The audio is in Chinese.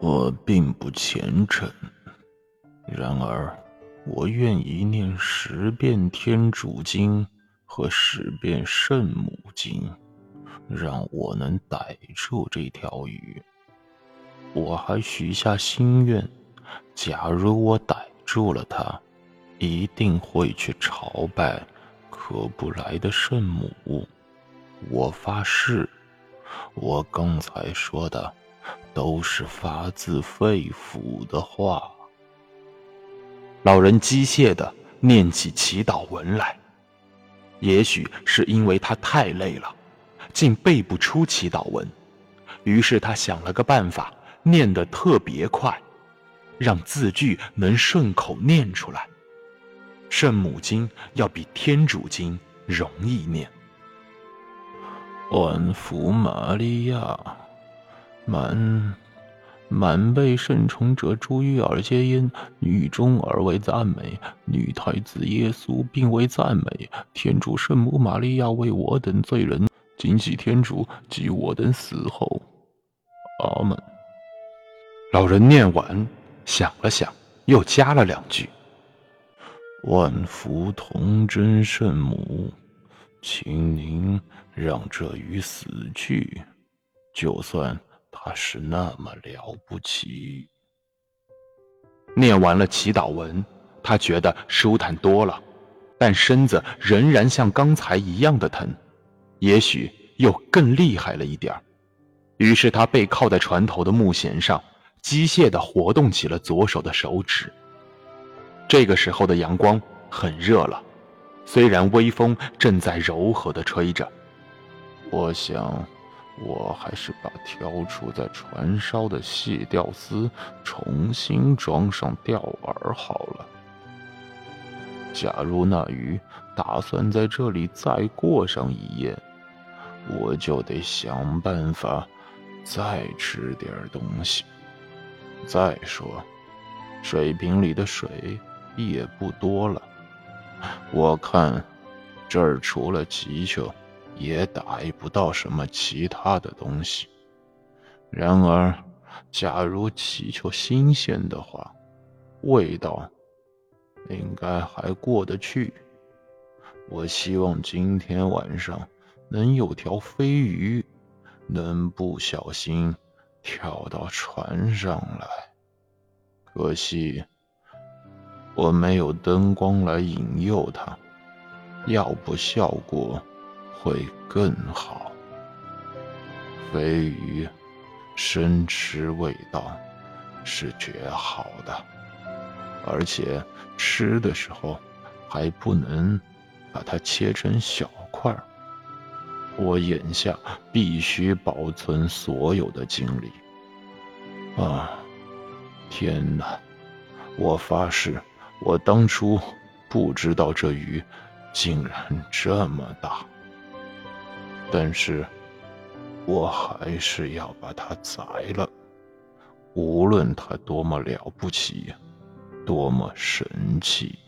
我并不虔诚，然而我愿意念十遍天主经和十遍圣母经，让我能逮住这条鱼。我还许下心愿，假如我逮住了它，一定会去朝拜可不来的圣母。我发誓，我刚才说的都是发自肺腑的话。老人机械的念起祈祷文来，也许是因为他太累了，竟背不出祈祷文，于是他想了个办法，念得特别快，让字句能顺口念出来。圣母经要比天主经容易念。安福玛利亚，满满被圣宠者珠玉而皆因，女中而为赞美，女太子耶稣并为赞美，天主圣母玛利亚为我等罪人，谨记天主及我等死后。阿门。老人念完，想了想，又加了两句：万福童真圣母。请您让这鱼死去，就算他是那么了不起。念完了祈祷文，他觉得舒坦多了，但身子仍然像刚才一样的疼，也许又更厉害了一点于是他背靠在船头的木舷上，机械地活动起了左手的手指。这个时候的阳光很热了。虽然微风正在柔和的吹着，我想，我还是把挑出在船梢的细吊丝重新装上钓饵好了。假如那鱼打算在这里再过上一夜，我就得想办法再吃点东西。再说，水瓶里的水也不多了。我看，这儿除了急求，也逮不到什么其他的东西。然而，假如祈求新鲜的话，味道应该还过得去。我希望今天晚上能有条飞鱼，能不小心跳到船上来。可惜。我没有灯光来引诱它，要不效果会更好。飞鱼生吃味道是绝好的，而且吃的时候还不能把它切成小块我眼下必须保存所有的精力。啊，天哪！我发誓。我当初不知道这鱼竟然这么大，但是我还是要把它宰了，无论它多么了不起，多么神奇。